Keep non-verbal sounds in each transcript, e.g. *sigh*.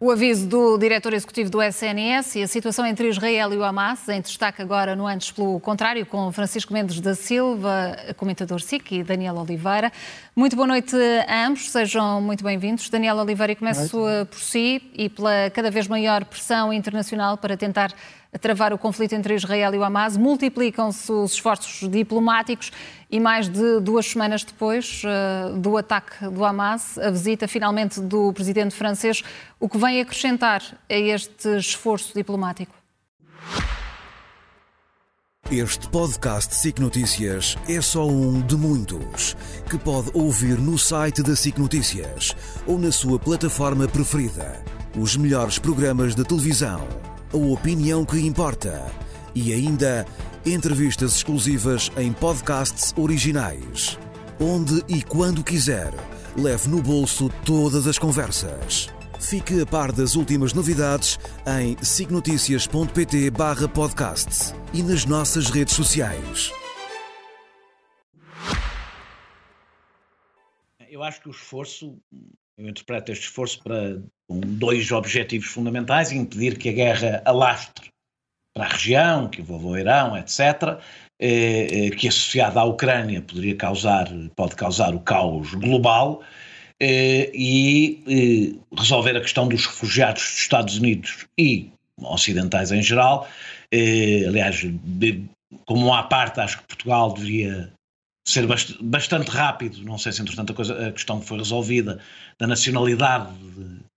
O aviso do diretor executivo do SNS e a situação entre Israel e o Hamas, em destaque agora no Antes pelo Contrário, com Francisco Mendes da Silva, comentador SIC, e Daniel Oliveira. Muito boa noite a ambos, sejam muito bem-vindos. Daniel Oliveira, começo por si e pela cada vez maior pressão internacional para tentar a travar o conflito entre Israel e o Hamas. Multiplicam-se os esforços diplomáticos e mais de duas semanas depois uh, do ataque do Hamas, a visita finalmente do presidente francês, o que vem acrescentar a este esforço diplomático? Este podcast SIC Notícias é só um de muitos que pode ouvir no site da SIC Notícias ou na sua plataforma preferida. Os melhores programas de televisão a opinião que importa e ainda entrevistas exclusivas em podcasts originais. Onde e quando quiser, leve no bolso todas as conversas. Fique a par das últimas novidades em signoticias.pt barra podcast e nas nossas redes sociais. Eu acho que o esforço eu interpreto este esforço para com dois objetivos fundamentais: impedir que a guerra alastre para a região, que envolva o Irão, etc., eh, eh, que associada à Ucrânia poderia causar, pode causar o caos global, eh, e resolver a questão dos refugiados dos Estados Unidos e ocidentais em geral. aliás, como à parte, acho que Portugal deveria ser bastante rápido, não sei se entretanto a, coisa, a questão foi resolvida, da nacionalidade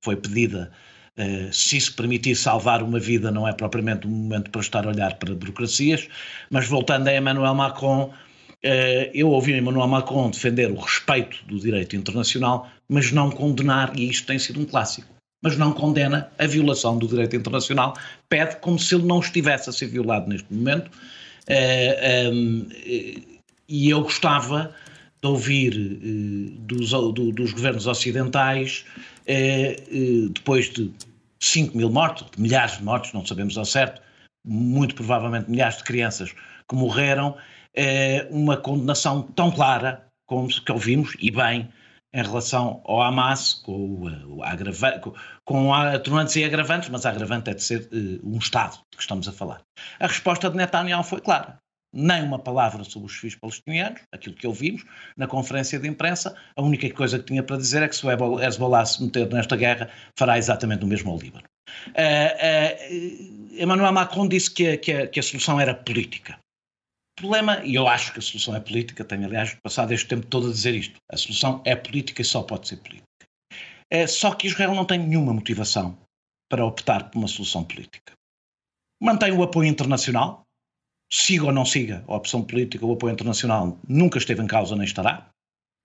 foi pedida, uh, se isso permitir salvar uma vida não é propriamente um momento para estar a olhar para burocracias, mas voltando a Emmanuel Macron, uh, eu ouvi Emmanuel Macron defender o respeito do direito internacional, mas não condenar, e isto tem sido um clássico, mas não condena a violação do direito internacional, pede como se ele não estivesse a ser violado neste momento. E eu gostava de ouvir eh, dos, do, dos, governos ocidentais, eh, eh, depois de 5 mil mortos, de milhares de mortos, não sabemos ao certo, muito provavelmente milhares de crianças que morreram, uma condenação tão clara como que ouvimos, e bem, em relação ao Hamas, com, o, agrava, com, com atenuantes e agravantes, mas a agravante é de ser um Estado de que estamos a falar. A resposta de Netanyahu foi clara nem uma palavra sobre os filhos palestinianos, aquilo que ouvimos na conferência de imprensa. A única coisa que tinha para dizer é que se o Hezbollah se meter nesta guerra, fará exatamente o mesmo ao Líbano. Uh, uh, Emmanuel Macron disse que a, que, a, que a, solução era política. O problema, e eu acho que a solução é política, tenho aliás passado este tempo todo a dizer isto: a solução é política e só pode ser política. Uh, só que Israel não tem nenhuma motivação para optar por uma solução política. Mantém o apoio internacional, siga ou não siga a opção política, o apoio internacional nunca esteve em causa nem estará.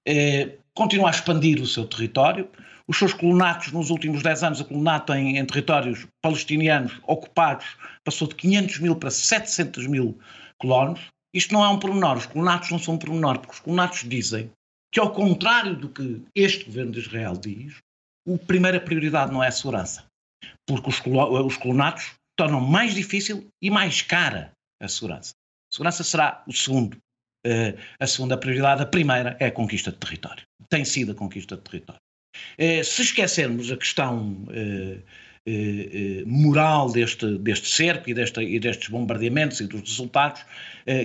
Eh, continua a expandir o seu território. Os seus colonatos, nos últimos 10 anos, o colonato em, em, territórios palestinianos ocupados passou de 500 mil para 700 mil colonos. Isto não é um pormenor, os colonatos não são um pormenor, porque os colonatos dizem que, ao contrário do que este governo de Israel diz, a primeira prioridade não é a segurança, porque os colonatos tornam mais difícil e mais cara a segurança. A segurança será o segundo, uh, a segunda prioridade. A primeira é a conquista de território. Tem sido a conquista de território. Uh, se esquecermos a questão uh, moral deste, deste cerco e, desta, e, destes bombardeamentos e dos resultados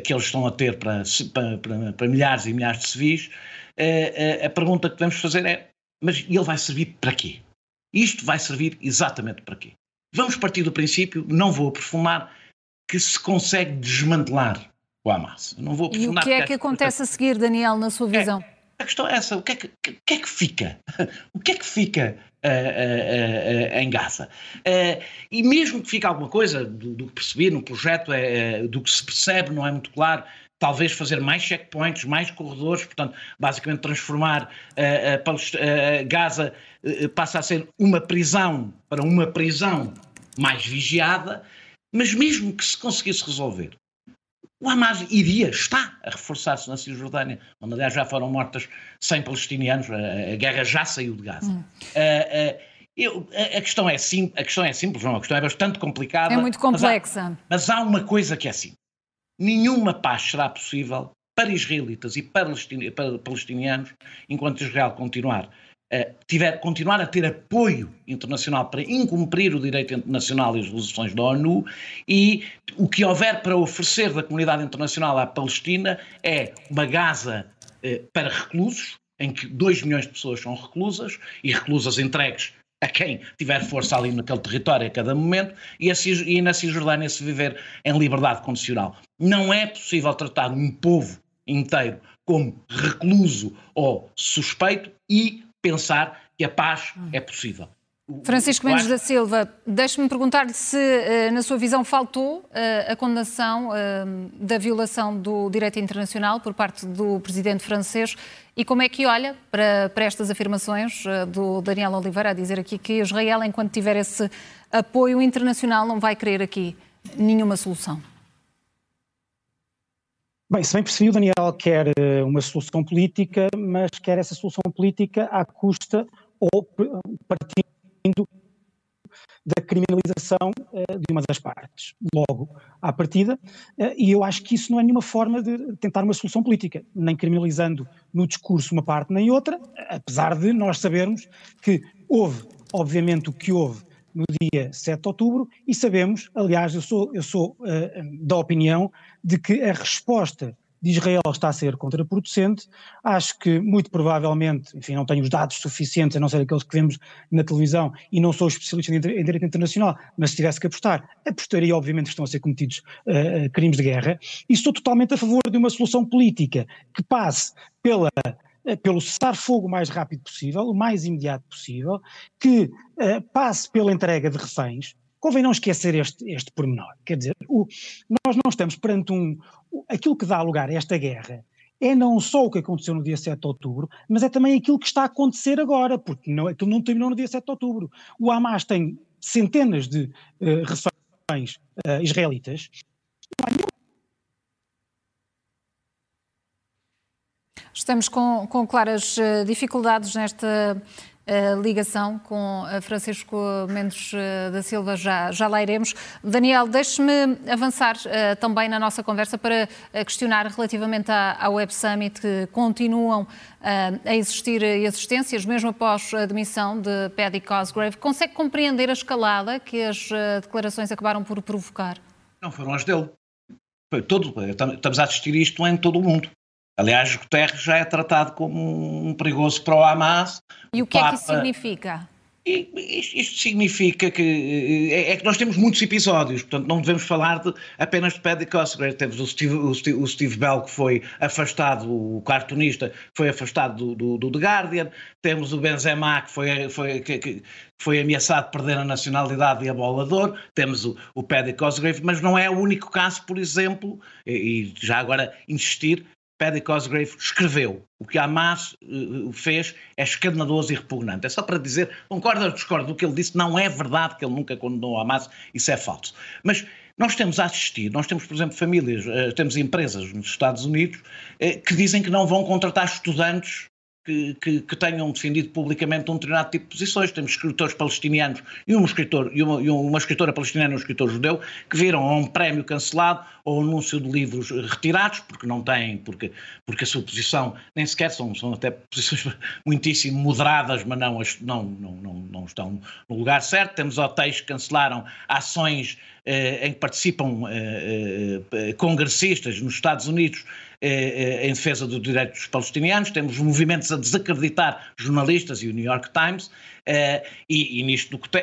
que eles estão a ter para, para, para milhares e milhares de civis, a pergunta que devemos fazer é: mas ele vai servir para quê? Isto vai servir exatamente para quê? Vamos partir do princípio, não vou aprofundar, que se consegue desmantelar o Hamas. não vou e o que é que acontece a seguir, Daniel, na sua é, visão? É, a questão é essa, o que é que, que, que, é que fica? O que é que fica uh, uh, uh, em Gaza? e mesmo que fique alguma coisa do, do que percebi no projeto, é, do que se percebe, não é muito claro, talvez fazer mais checkpoints, mais corredores, portanto, basicamente transformar Gaza passa a ser uma prisão para uma prisão mais vigiada, mas mesmo que se conseguisse resolver, o Hamas iria, está a reforçar-se na Cisjordânia, onde aliás já foram mortas 100 palestinianos, a, a guerra já saiu de Gaza. Hum. Uh, uh, eu, a, a, questão é sim, a questão é simples, não, a questão é bastante complicada. É muito complexa. Mas há, mas há uma coisa que é assim: nenhuma paz será possível para israelitas e para, palestinianos enquanto Israel continuar tiver, continuar a ter apoio internacional para incumprir o direito internacional e as resoluções da ONU, e o que houver para oferecer da comunidade internacional à Palestina é uma Gaza uh, para reclusos, em que 2 milhões de pessoas são reclusas, e reclusas entregues a quem tiver força ali naquele território a cada momento, e, a, e na Cisjordânia se viver em liberdade condicional. Não é possível tratar um povo inteiro como recluso ou suspeito e pensar que a paz é possível. Francisco Mendes da Silva, deixe-me perguntar-lhe se, eh, na sua visão, faltou eh, a condenação eh, da violação do direito internacional por parte do presidente francês e como é que olha para, para estas afirmações do Daniel Oliveira a dizer aqui que Israel, enquanto tiver esse apoio internacional, não vai querer aqui nenhuma solução? Bem, se bem percebi, o Daniel quer uma solução política, mas quer essa solução política à custa ou partindo da criminalização uh, de uma das partes, logo à partida, uh, e eu acho que isso não é nenhuma forma de tentar uma solução política, nem criminalizando no discurso uma parte nem outra, apesar de nós sabermos que houve, obviamente, o que houve no dia 7 de outubro, e sabemos, aliás, eu sou, eu sou uh, da opinião de que a resposta de Israel está a ser contraproducente. Acho que, muito provavelmente, enfim, não tenho os dados suficientes, a não ser aqueles que vemos na televisão, e não sou especialista em direito internacional, mas se tivesse que apostar, apostaria, obviamente, que estão a ser cometidos uh, crimes de guerra. E estou totalmente a favor de uma solução política que passe pela pelo cessar-fogo o mais rápido possível, o mais imediato possível, que uh, passe pela entrega de reféns, Convém não esquecer este, este pormenor. Quer dizer, o, nós não estamos perante um. Aquilo que dá lugar a esta guerra é não só o que aconteceu no dia 7 de outubro, mas é também aquilo que está a acontecer agora, porque não, aquilo não terminou no dia 7 de outubro. O Hamas tem centenas de uh, reféns uh, israelitas. Estamos com, com claras uh, dificuldades nesta a ligação com Francisco Mendes eh, da Silva, já, já lá iremos. Daniel, deixe-me avançar uh, também na nossa conversa para eh, questionar relativamente à, à Web Summit, que continuam uh, a existir existências, mesmo após a demissão de Paddy Cosgrave. Consegue compreender a escalada que as uh, declarações acabaram por provocar? Não foram as dele. Todo, estamos a assistir isto em todo o mundo. Aliás, Guterres já é tratado como um perigoso para o Hamas. E o que Papa... é que isso significa? Isto significa que é, é que nós temos muitos episódios, portanto não devemos falar de, apenas de Paddy Cosgrave. Temos o Steve, o, Steve, o Steve, Bell que foi afastado, o cartunista que foi afastado do, do, do The Guardian, temos o Benzema que foi, foi, que, que foi ameaçado de perder a nacionalidade e a bola de ouro, temos o, o Paddy Cosgrave, mas não é o único caso, por exemplo, e, e já agora insistir, Paddy Cosgrave escreveu. O que Hamas uh, fez é escandaloso e repugnante. É só para dizer, concorda ou discorda do que ele disse, não é verdade que ele nunca condenou Hamas, isso é falso. Mas nós temos a assistir, nós temos, por exemplo, famílias, uh, temos empresas nos Estados Unidos que dizem que não vão contratar estudantes que, que, que, tenham defendido publicamente um determinado tipo de posições. Temos escritores palestinianos e, um escritor, e, uma, e uma escritora palestiniana e um escritor judeu que viram a um prémio cancelado ou anúncio de livros retirados, porque não têm, porque, porque a sua posição nem sequer são, são até posições *laughs* muitíssimo moderadas, mas não, não, não, não, não estão no lugar certo. Temos hotéis que cancelaram ações eh, em que participam eh, eh, congressistas nos Estados Unidos eh, eh, em defesa dos direitos dos palestinianos, temos movimentos a desacreditar jornalistas e o New York Times, eh, e, e,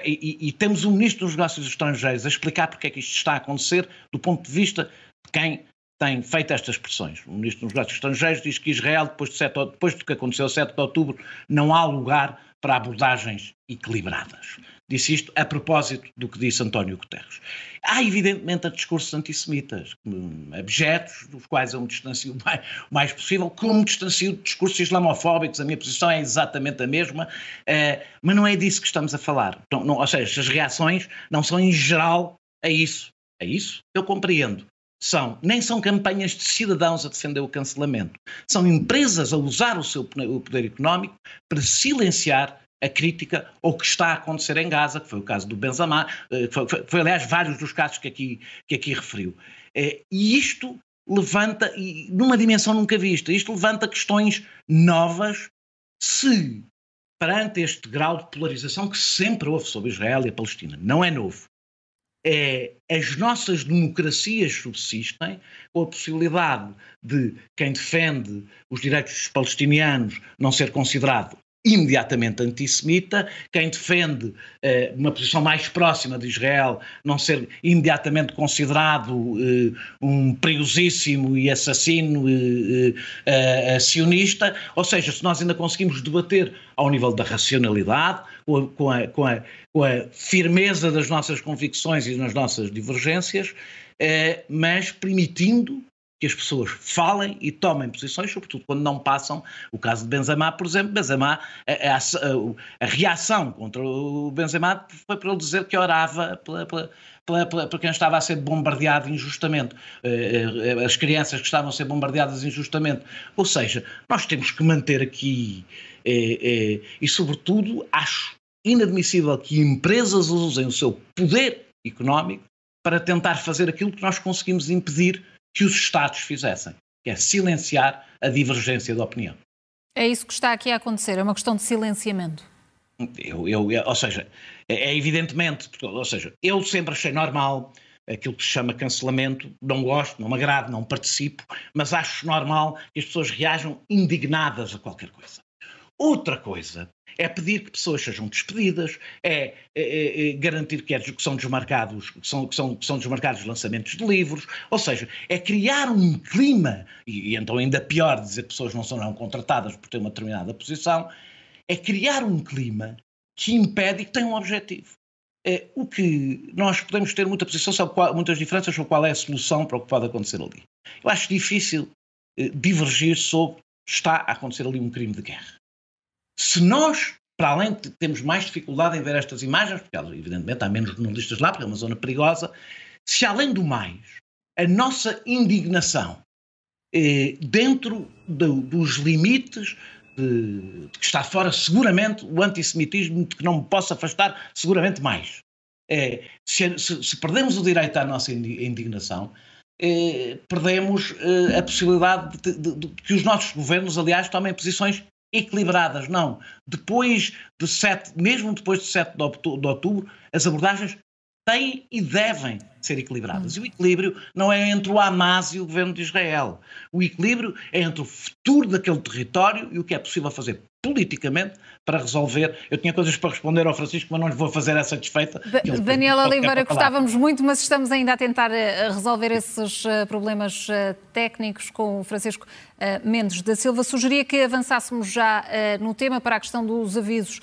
e, e, temos o Ministro dos Negócios Estrangeiros a explicar porque é que isto está a acontecer do ponto de vista de quem tem feito estas pressões. O Ministro dos Negócios Estrangeiros diz que Israel, depois, de 7, depois do que aconteceu a 7 de outubro, não há lugar para abordagens equilibradas. Disse isto a propósito do que disse António Guterres. Há, evidentemente, discursos antissemitas, abjetos, dos quais eu me distancio o *laughs* mais, o mais possível, como me distancio de discursos islamofóbicos, a minha posição é exatamente a mesma, uh, mas não é disso que estamos a falar. Não, ou seja, as reações não são em geral a isso. A isso eu compreendo são, nem são campanhas de cidadãos a defender o cancelamento, são empresas a usar o seu poder económico para silenciar a crítica ao que está a acontecer em Gaza, que foi o caso do Benzema, eh, foi, foi, foi aliás vários dos casos que aqui, que aqui referiu. Eh, e isto levanta, numa dimensão nunca vista, isto levanta questões novas se perante este grau de polarização que sempre houve sobre Israel e a Palestina. Não é novo. É, as nossas democracias subsistem com a possibilidade de quem defende os direitos dos palestinianos não ser considerado imediatamente antissemita, quem defende uh, uma posição mais próxima de Israel não ser imediatamente considerado uh, um perigosíssimo e assassino uh, sionista, ou seja, se nós ainda conseguimos debater ao nível da racionalidade, com a, com a, com a, com a firmeza das nossas convicções e das nossas divergências, mas permitindo que as pessoas falem e tomem posições, sobretudo quando não passam. O caso de Benzema, por exemplo, Benzema, a, a, a, reação contra o Benzema foi para ele dizer que orava pela, pela, pela, quem estava a ser bombardeado injustamente, eh, eh, as crianças que estavam a ser bombardeadas injustamente. Ou seja, nós temos que manter aqui, eh, eh, e sobretudo, acho inadmissível que empresas usem o seu poder económico para tentar fazer aquilo que nós conseguimos impedir que os Estados fizessem, que é silenciar a divergência de opinião. É isso que está aqui a acontecer, é uma questão de silenciamento. Eu, eu, ou seja, é, é evidentemente, ou seja, eu sempre achei normal aquilo que se chama cancelamento, não gosto, não me agrada, não participo, mas acho normal que as pessoas reajam indignadas a qualquer coisa. Outra coisa é pedir que pessoas sejam despedidas, é, é, é, é garantir que, é, que, são desmarcados, que, são, que, são, que são desmarcados lançamentos de livros, ou seja, é criar um clima, e, e então ainda pior dizer que pessoas não serão contratadas por ter uma determinada posição, é criar um clima que impede e que tem um objetivo. É, o que nós podemos ter muita posição sobre qual, muitas diferenças sobre qual é a solução para o que pode acontecer ali. Eu acho difícil eh, divergir sobre está a acontecer ali um crime de guerra. Se nós, para além de termos mais dificuldade em ver estas imagens, porque evidentemente há menos jornalistas lá, porque é uma zona perigosa, se além do mais, a nossa indignação eh, dentro do, dos limites de, de, que está fora seguramente o antissemitismo de que não me posso afastar seguramente mais. É, se, se, se, perdemos o direito à nossa indignação, eh, perdemos eh, a possibilidade de, de, de, que os nossos governos, aliás, tomem posições equilibradas, não. Depois de 7, mesmo depois de 7 de outubro, as abordagens têm e devem ser equilibradas. E o equilíbrio não é entre o Hamas e o governo de Israel. O equilíbrio é entre o futuro daquele território e o que é possível fazer politicamente para resolver. Eu tinha coisas para responder ao Francisco, mas não lhe vou fazer essa desfeita. Daniela Oliveira, gostávamos muito, mas estamos ainda a tentar eh, resolver esses eh, problemas eh, técnicos com o Francisco Mendes da Silva. Sugeria que avançássemos já no tema para a questão dos avisos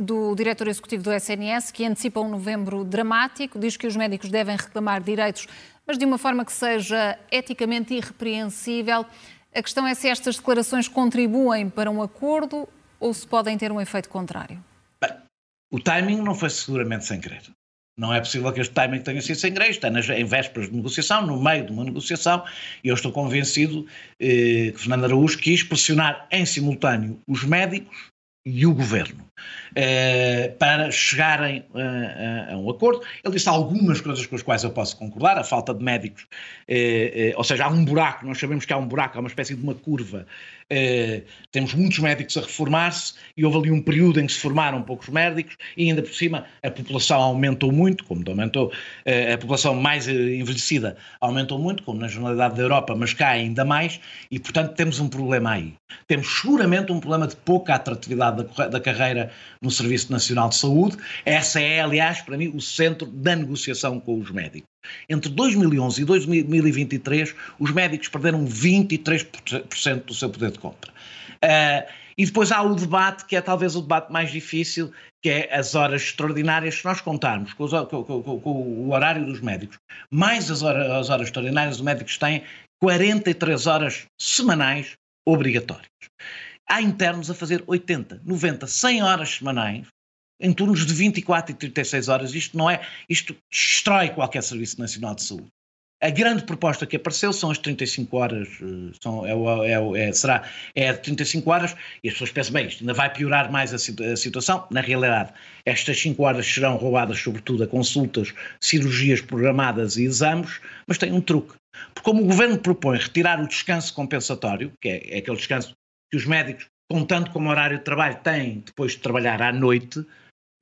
do diretor executivo do SNS, que antecipa um novembro dramático, diz que os médicos devem reclamar direitos, mas de uma forma que seja eticamente irrepreensível. A questão é se estas declarações contribuem para um acordo ou se podem ter um efeito contrário. Bem, o timing não foi seguramente sem querer. Não é possível que este timing tenha sido sem querer. Está nas, em vésperas de negociação, no meio de uma negociação, e eu estou convencido eh, que Fernando Araújo quis pressionar em simultâneo os médicos e o governo uh, para chegarem uh, a um acordo. Ele disse algumas coisas com as quais eu posso concordar, a falta de médicos, uh, ou seja, há um buraco, nós sabemos que há um buraco, há uma espécie de uma curva Uh, temos muitos médicos a reformar-se e houve ali um período em que se formaram poucos médicos e ainda por cima a população aumentou muito, como aumentou, uh, a população mais envelhecida aumentou muito, como na generalidade da Europa, mas cá ainda mais, e portanto temos um problema aí. Temos seguramente um problema de pouca atratividade da, da carreira no Serviço Nacional de Saúde. Essa é, aliás, para mim, o centro da negociação com os médicos. Entre 2011 e 2023, os médicos perderam 23% do seu poder de compra. Uh, e depois há o debate, que é talvez o debate mais difícil, que é as horas extraordinárias. Se nós contarmos com, os, com, com, com o horário dos médicos, mais as horas, as horas extraordinárias, os médicos têm 43 horas semanais obrigatórias. Há internos a fazer 80, 90, 100 horas semanais em turnos de 24 e 36 horas. Isto não é, isto destrói qualquer Serviço Nacional de Saúde. A grande proposta que apareceu são as 35 horas, eh, são, é, é, é, será, é 35 horas, e as pessoas pensam, bem, isto ainda vai piorar mais a, a, situação. Na realidade, estas 5 horas serão roubadas sobretudo a consultas, cirurgias programadas e exames, mas tem um truque. Porque como o Governo propõe retirar o descanso compensatório, que é, é aquele descanso que os médicos contando como horário de trabalho, tem depois de trabalhar à noite,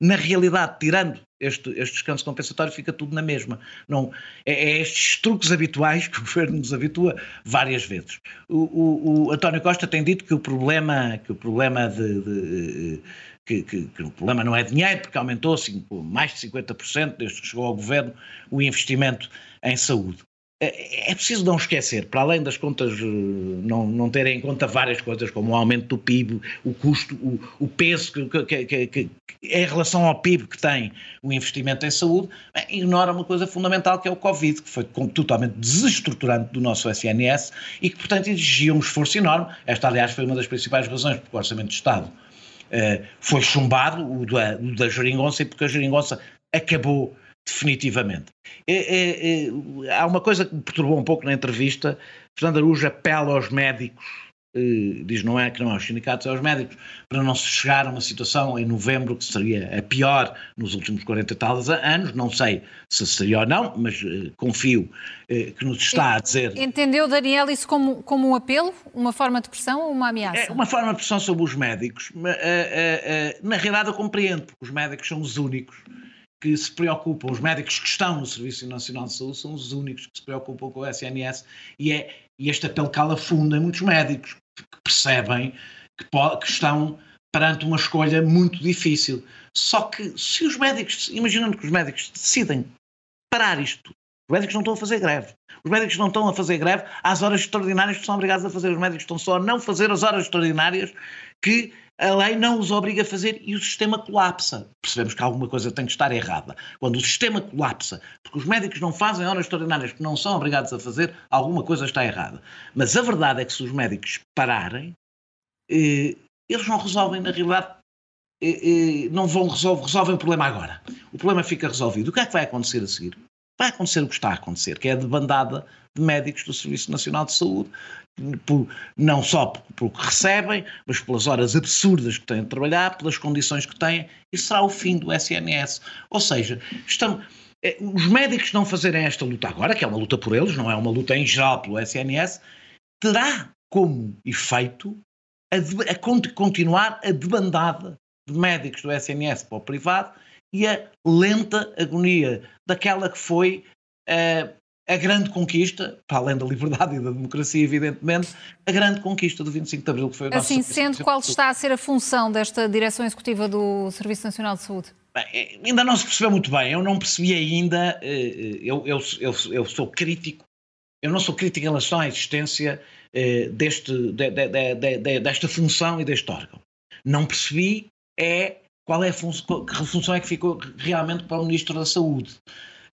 na realidade, tirando este, este descanso compensatório, fica tudo na mesma. Não, é, é, estes truques habituais que o *laughs* governo nos habitua várias vezes. O, o, o António Costa tem dito que o problema, que o problema de, de que, que, que, o problema não é dinheiro, porque aumentou mais de 50% desde que chegou ao governo o investimento em saúde. É, é preciso não esquecer, para além das contas eh, não, não terem em conta várias coisas, como o aumento do PIB, o custo, o, o peso que, que, que, que, em relação ao PIB que tem o investimento em saúde, ignora uma coisa fundamental que é o Covid, que foi totalmente desestruturante do nosso SNS e que, portanto, exigia um esforço enorme. Esta, aliás, foi uma das principais razões porque o Orçamento de Estado uh, foi chumbado, o da, o da e porque a Jeringonça acabou definitivamente. É, é, é, há uma coisa que me perturbou um pouco na entrevista. Fernando Araújo apela aos médicos, eh, diz não é que não é aos sindicatos, é aos médicos, para não se chegar a uma situação em novembro que seria a pior nos últimos 40 e tal anos. Não sei se seria ou não, mas eh, confio eh, que nos está a dizer. Entendeu, Daniel, isso como, como um apelo, uma forma de pressão ou uma ameaça? É uma forma de pressão sobre os médicos. Na realidade, eu compreendo, porque os médicos são os únicos que se preocupam, os médicos que estão no Serviço Nacional de Saúde são os únicos que se preocupam com o SNS e, é, e este apelo cala fundo em muitos médicos que percebem que, que estão perante uma escolha muito difícil. Só que se os médicos, imaginando que os médicos decidem parar isto, os médicos não estão a fazer greve. Os médicos não estão a fazer greve às horas extraordinárias que são obrigados a fazer. Os médicos estão só a não fazer as horas extraordinárias que a lei não os obriga a fazer e o sistema colapsa. Percebemos que alguma coisa tem que estar errada. Quando o sistema colapsa, porque os médicos não fazem horas extraordinárias que não são obrigados a fazer, alguma coisa está errada. Mas a verdade é que se os médicos pararem, eh, eles não resolvem, na realidade, eh, eh, não vão resolver, resolvem o problema agora. O problema fica resolvido. O que é que vai acontecer a seguir? Vai acontecer o que está a acontecer, que é a debandada de médicos do Serviço Nacional de Saúde, por, não só pelo que recebem, mas pelas horas absurdas que têm de trabalhar, pelas condições que têm, e será o fim do SNS. Ou seja, estamos, eh, os médicos não fazerem esta luta agora, que é uma luta por eles, não é uma luta em geral pelo SNS, terá como efeito a, a continuar a debandada de médicos do SNS para o privado e a lenta agonia daquela que foi uh, a grande conquista, para além da liberdade e da democracia, evidentemente, a grande conquista do 25 de Abril, que foi o nosso Assim sendo, qual está a ser a função desta Direção Executiva do Serviço Nacional de Saúde? Bem, eh, ainda não se percebeu muito bem, eu não percebi ainda, eh, eu, eu, eu, eu sou crítico, eu não sou crítico em relação à existência deste, de, de, de, desta função e deste órgão. Não percebi é qual é a função, que função é que ficou realmente para o Ministro da Saúde.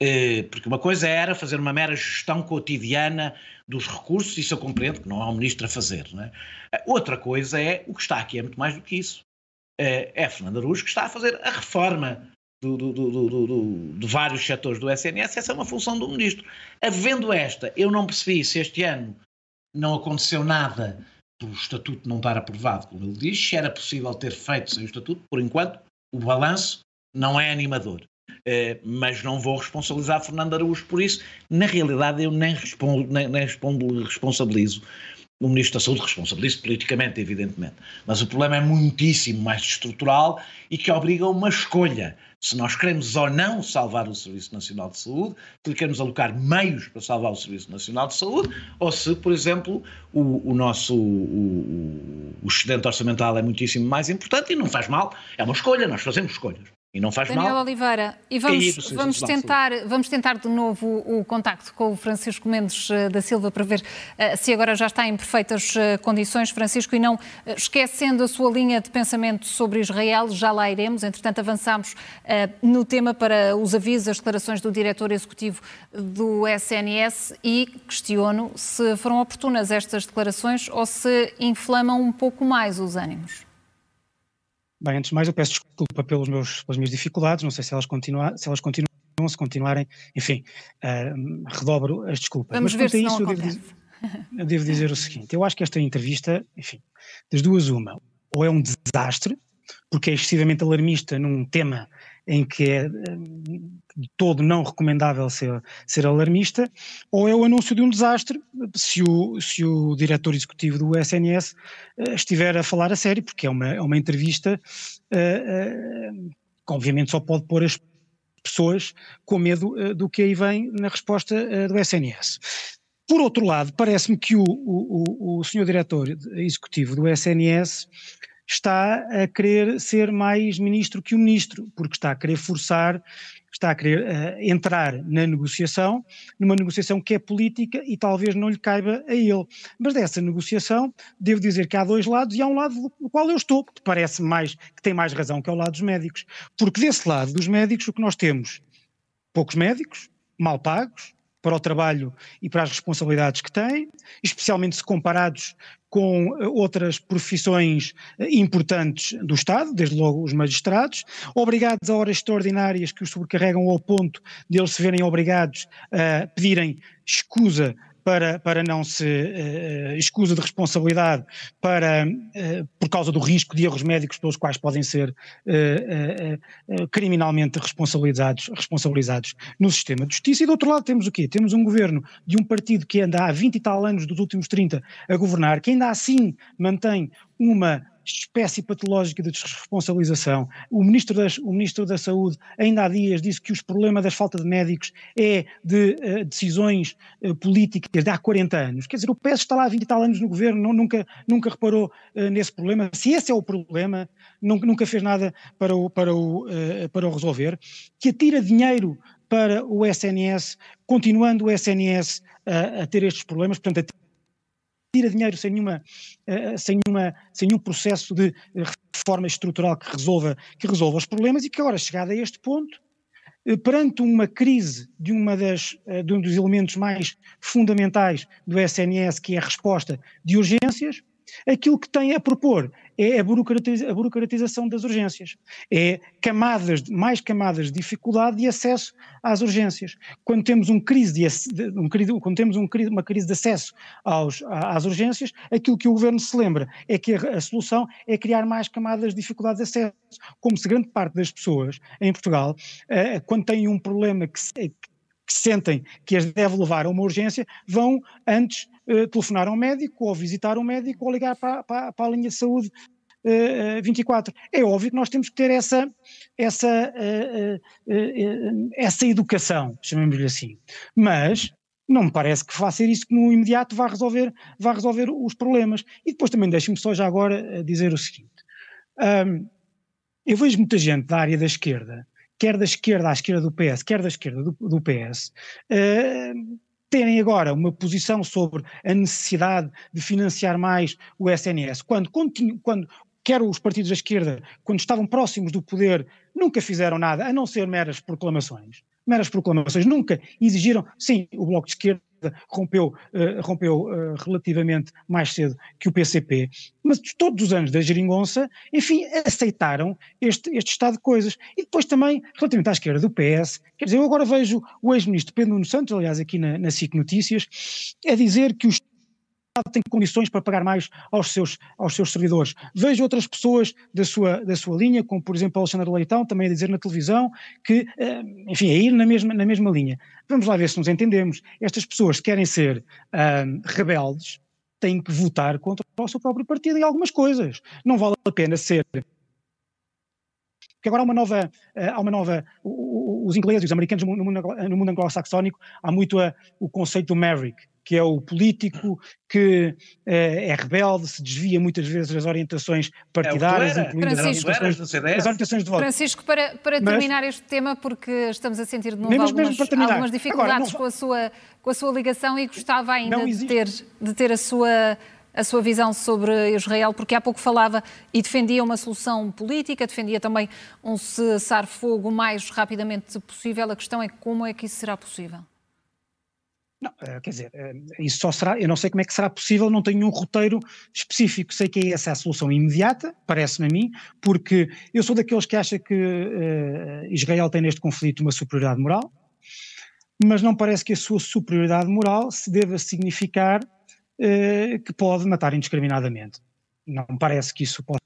Eh, porque uma coisa era fazer uma mera gestão cotidiana dos recursos, isso eu compreendo que não há um ministro a fazer. Não é? Outra coisa é, o que está aqui é muito mais do que isso. Eh, é Fernando Araújo que está a fazer a reforma do, do, do, de vários setores do SNS, essa é uma função do ministro. Havendo esta, eu não percebi se este ano não aconteceu nada por o estatuto não estar aprovado, como ele diz, se era possível ter feito sem o estatuto, por enquanto, o balanço não é animador. Uh, mas não vou responsabilizar Fernando Araújo por isso. Na realidade, eu nem, respondo, nem, nem respondo, responsabilizo o Ministro da Saúde, responsabilizo politicamente, evidentemente. Mas o problema é muitíssimo mais estrutural e que obriga a uma escolha. Se nós queremos ou não salvar o Serviço Nacional de Saúde, se queremos alocar meios para salvar o Serviço Nacional de Saúde, ou se, por exemplo, o, o nosso o, o excedente orçamental é muitíssimo mais importante e não faz mal, é uma escolha, nós fazemos escolhas. E não faz Daniel mal. Oliveira, e vamos, vamos, tentar, vamos tentar de novo o, o contacto com o Francisco Mendes uh, da Silva para ver uh, se agora já está em perfeitas uh, condições, Francisco, e não esquecendo a sua linha de pensamento sobre Israel, já lá iremos. Entretanto, avançamos no tema para os avisos, as declarações do diretor executivo do SNS e questiono se foram oportunas estas declarações ou se inflamam um pouco mais os ânimos. Bem, antes de mais eu peço desculpa pelos meus, pelas minhas dificuldades, não sei se elas, continua, se elas continuam, se continuarem, enfim, uh, redobro as desculpas. Vamos Mas ver se isso, eu devo, eu devo dizer o seguinte, eu acho que esta entrevista, enfim, das duas uma, ou é um desastre, porque é excessivamente alarmista num tema em que é de todo não recomendável ser, ser alarmista, ou é o anúncio de um desastre se o, se o diretor executivo do SNS uh, estiver a falar a sério, porque é uma, é uma entrevista uh, uh, que obviamente só pode pôr as pessoas com medo do que aí vem na resposta do SNS. Por outro lado, parece-me que o, o, o senhor diretor executivo do SNS está a querer ser mais ministro que o ministro, porque está a querer forçar, está a querer uh, entrar na negociação, numa negociação que é política e talvez não lhe caiba a ele. Mas dessa negociação, devo dizer que há dois lados e há um lado no qual eu estou, que parece mais, que tem mais razão, que é o lado dos médicos. Porque desse lado dos médicos, o que nós temos? Poucos médicos, mal pagos, para o trabalho e para as responsabilidades que têm, especialmente se comparados com eh, outras profissões eh, importantes do Estado, desde logo os magistrados, obrigados a horas extraordinárias que os sobrecarregam ao ponto de eles se verem obrigados a pedirem escusa para, para não se uh, escusa de responsabilidade para, uh, por causa do risco de erros médicos pelos quais podem ser uh, criminalmente responsabilizados, responsabilizados no sistema de justiça. E do outro lado temos o quê? Temos um governo de um partido que anda há 20 e tal anos dos últimos 30 a governar, que ainda assim mantém uma espécie patológica de desresponsabilização. O ministro, das, o ministro da Saúde ainda há dias disse que os problemas da falta de médicos é de uh, decisões uh, políticas de há 40 anos. Quer dizer, o PS está lá há 20 e tal anos no governo, não, nunca, nunca reparou uh, nesse problema. Se esse é o problema, nunca, nunca fez nada para o, para, o, para o resolver. Que atira dinheiro para o SNS, continuando o SNS a, a ter estes problemas, portanto, tira dinheiro sem, nenhuma, uh, sem, nenhuma, sem nenhum processo de reforma estrutural que resolva, que resolva os problemas e que agora, chegada a este ponto, uh, perante uma crise de, uma das, de um dos elementos mais fundamentais do SNS, que é a resposta de urgências, aquilo que tem a propor é a, burocratiza, a burocratização das urgências, é camadas, mais camadas de dificuldade de acesso às urgências. Quando temos um crise de, um, quando temos um, uma crise de acesso aos, às urgências, aquilo que o governo se lembra é que a, a solução é criar mais camadas de dificuldade de acesso, como se grande parte das pessoas em Portugal, uh, quando têm um problema que, se, que sentem que as deve levar a uma urgência, vão antes uh, telefonar a um médico, ou visitar um médico, ou ligar para, para, para a linha de saúde uh, 24. É óbvio que nós temos que ter essa, essa, essa educação, chamemos-lhe assim. Mas não me parece que faça isso que no imediato vá resolver, vá resolver os problemas. E depois também deixe-me só já agora dizer o seguinte. Um, eu vejo muita gente da área da esquerda, quer da esquerda à esquerda do PS, quer da esquerda do, do PS, uh, terem agora uma posição sobre a necessidade de financiar mais o SNS, quando, quando quer os partidos da esquerda, quando estavam próximos do poder, nunca fizeram nada, a não ser meras proclamações. Meras proclamações, nunca exigiram. Sim, o Bloco de Esquerda rompeu, uh, rompeu uh, relativamente mais cedo que o PCP, mas todos os anos da geringonça, enfim, aceitaram este, este estado de coisas. E depois também, relativamente à esquerda do PS, quer dizer, eu agora vejo o ex-ministro Pedro Nuno Santos, aliás aqui na, na SIC Notícias, a dizer que os tem condições para pagar mais aos seus, aos seus servidores. Vejo outras pessoas da sua, da sua linha, como por exemplo Alexandre Leitão, também a dizer na televisão, que, eh, enfim, a ir na mesma, na mesma linha. Vamos lá ver se nos entendemos. Estas pessoas que querem ser um, rebeldes têm que votar contra o seu próprio partido em algumas coisas. Não vale a pena ser porque agora há uma nova, eh, há uma nova os ingleses e os americanos no mundo, no mundo anglo-saxónico, há muito a, o conceito do maverick, que é o político que é, é rebelde, se desvia muitas vezes das orientações partidárias, é incluindo as orientações, as orientações, de voto. Francisco, para, para terminar Mas, este tema, porque estamos a sentir de novo mesmo, algumas, mesmo algumas dificuldades Agora, não, com, a sua, com a sua ligação e gostava ainda de ter, de ter a sua a sua visão sobre Israel, porque há pouco falava e defendia uma solução política, defendia também um cessar-fogo o mais rapidamente possível. A questão é como é que isso será possível? Não, eh, quer dizer, eh, isso só será, eu não sei como é que será possível, não tenho um roteiro específico, sei que é essa a solução imediata, parece-me a mim, porque eu sou daqueles que acham que uh, Israel tem neste conflito uma superioridade moral, mas não parece que a sua superioridade moral se deva significar uh, que pode matar indiscriminadamente. Não parece que isso possa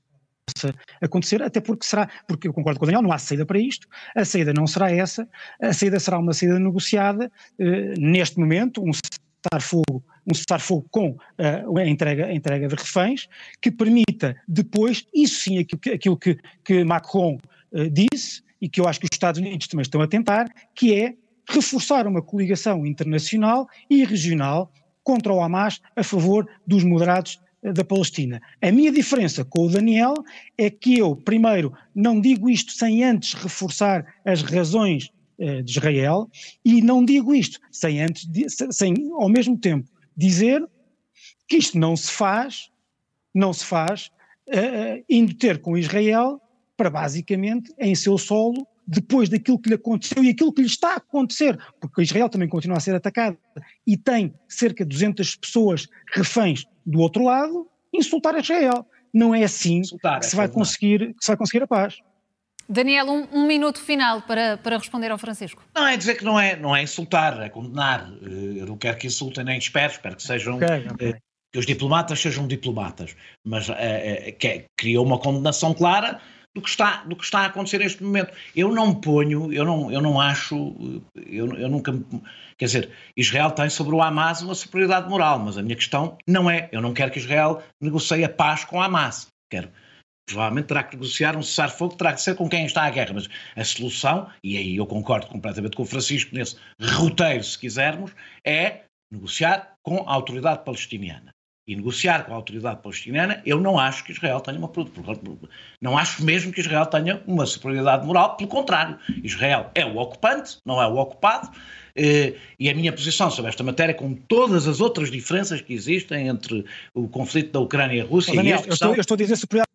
possa acontecer, até porque será, porque eu concordo com o Daniel, não há saída para isto, a saída não será essa, a saída será uma saída negociada, eh, neste momento, um cessar-fogo um cessar-fogo com uh, a, entrega, a entrega de reféns, que permita depois, isso sim, aquilo que, aquilo que, que Macron uh, disse, e que eu acho que os Estados Unidos também estão a tentar, que é reforçar uma coligação internacional e regional contra o Hamas a favor dos moderados da Palestina. A minha diferença com o Daniel é que eu, primeiro, não digo isto sem antes reforçar as razões de Israel e não digo isto sem antes, sem ao mesmo tempo dizer que isto não se faz, não se faz, uh, indo ter com Israel para basicamente em seu solo, depois daquilo que lhe aconteceu e aquilo que lhe está a acontecer, porque Israel também continua a ser atacado e tem cerca de 200 pessoas reféns do outro lado, insultar Israel. Não é assim insultar, que, se vai conseguir, que se vai conseguir a paz. Daniel, um, um, minuto final para, para responder ao Francisco. Não, é dizer que não é, não é insultar, é condenar. Eh, eu não quero que insultem nem espero, espero que sejam. Okay, okay. Eh, que os diplomatas sejam diplomatas. Mas é, que é, criou uma condenação clara do que, está, do que está a acontecer neste momento. Eu não ponho, eu não, eu não acho, eu, eu nunca. Quer dizer, Israel tem sobre o Hamas uma superioridade moral, mas a minha questão não é. Eu não quero que Israel negocie a paz com o Hamas. Quero provavelmente terá que negociar um cessar-fogo, terá que ser com quem está a guerra, mas a solução, e aí eu concordo completamente com o Francisco nesse roteiro, se quisermos, é negociar com a autoridade palestiniana. E negociar com a autoridade palestiniana, eu não acho que Israel tenha uma. Não acho mesmo que Israel tenha uma superioridade moral, pelo contrário. Israel é o ocupante, não é o ocupado, eh, e a minha posição sobre esta matéria, com todas as outras diferenças que existem entre o conflito da Ucrânia e a Rússia. Daniel, e eu, estou, eu estou a dizer superioridade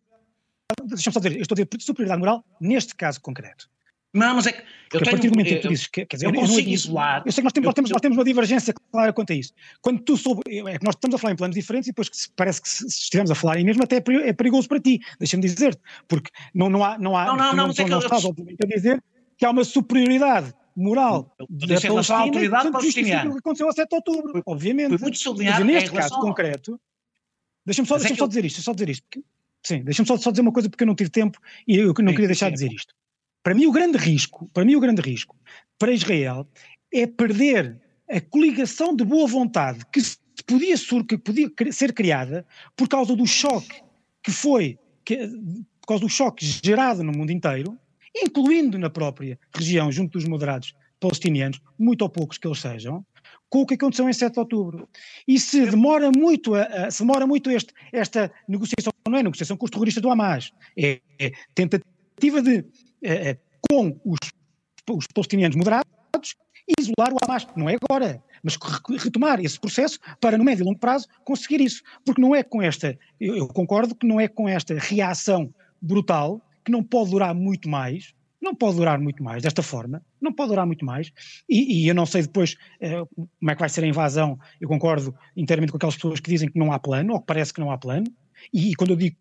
Deixa-me só dizer, eu estou a dizer superioridade moral neste caso concreto. Não, mas é que. Eu tenho, a partir do momento em que tu dizes que. Quer dizer, eu, eu consigo isolar. Eu sei que nós temos, eu, nós, temos, nós temos uma divergência clara quanto a isso. Quando tu soube. É que nós estamos a falar em planos diferentes e depois que parece que se estivermos a falar em mesmo até é perigoso para ti. Deixa-me dizer-te. Porque não, não há. Não, há, não, não, não, não, não, não estás, obviamente, a dizer que há uma superioridade moral da Palestina, autoridade palestiniana. O que aconteceu a 7 de outubro, obviamente. Foi muito sublinhado. Mas neste caso concreto. Deixa-me só, deixa é só dizer isto, só dizer isto. Porque Sim, deixa-me só, só, dizer uma coisa porque eu não tive tempo e eu não sim, queria deixar de dizer isto. Para mim o grande risco, para mim o grande risco para Israel é perder a coligação de boa vontade que podia, que podia ser criada por causa do choque que foi, que, por causa do choque gerado no mundo inteiro, incluindo na própria região, junto dos moderados palestinianos, muito ou poucos que eles sejam, com o que aconteceu em 7 de outubro. E se demora muito, a, a, se demora muito este, esta negociação, não é negociação com os terroristas do Hamas, é, é tentativa de, é, com os, os palestinianos moderados, isolar o Hamas. Não é agora, mas retomar esse processo para, no médio e longo prazo, conseguir isso. Porque não é com esta, eu, eu concordo que não é com esta reação brutal, que não pode durar muito mais, não pode durar muito mais desta forma, não pode durar muito mais, e, e eu não sei depois eh, como é que vai ser a invasão, eu concordo inteiramente com aquelas pessoas que dizem que não há plano, ou que parece que não há plano, e, e quando eu digo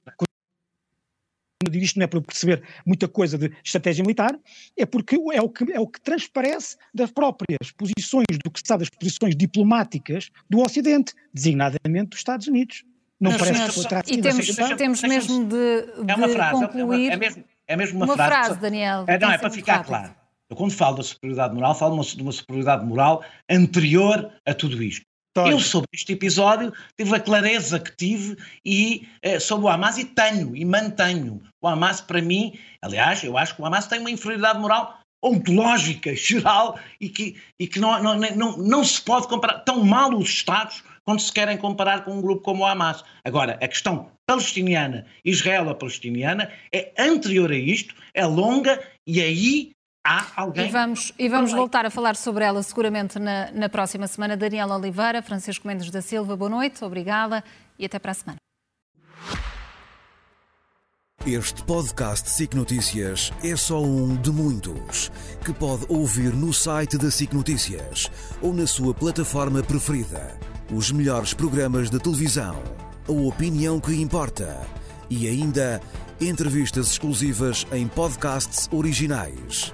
quando digo isto não é para perceber muita coisa de estratégia militar, é porque é o que, é o que transparece das próprias posições, do que se sabe das posições diplomáticas do Ocidente, designadamente dos Estados Unidos. Não Mas, parece senhores, que E temos, temos mesmo de, de é uma frase, concluir... É, é mesmo, é mesmo uma, uma frase. frase Daniel. É, não, é para ficar rápido. claro. Eu, quando falo da superioridade moral, falo de uma superioridade moral anterior a tudo isto. Eu, sobre este episódio, tive a clareza que tive e eh, sobre o Hamas e tenho e mantenho. O Hamas, para mim, aliás, eu acho que o Hamas tem uma inferioridade moral ontológica, *laughs* geral, e que, e que não, não, não, não se pode comparar. Tão mal os Estados quando se querem comparar com um grupo como o Hamas. Agora, a questão palestiniana, Israel-palestiniana, é anterior a isto, é longa e aí há alguém. E vamos, e vamos voltar a falar sobre ela seguramente na, na próxima semana. Daniela Oliveira, Francisco Mendes da Silva, boa noite, obrigada e até para a semana. Este podcast SIC Notícias é só um de muitos que pode ouvir no site da SIC Notícias ou na sua plataforma preferida. Os melhores programas de televisão, a opinião que importa e ainda entrevistas exclusivas em podcasts originais.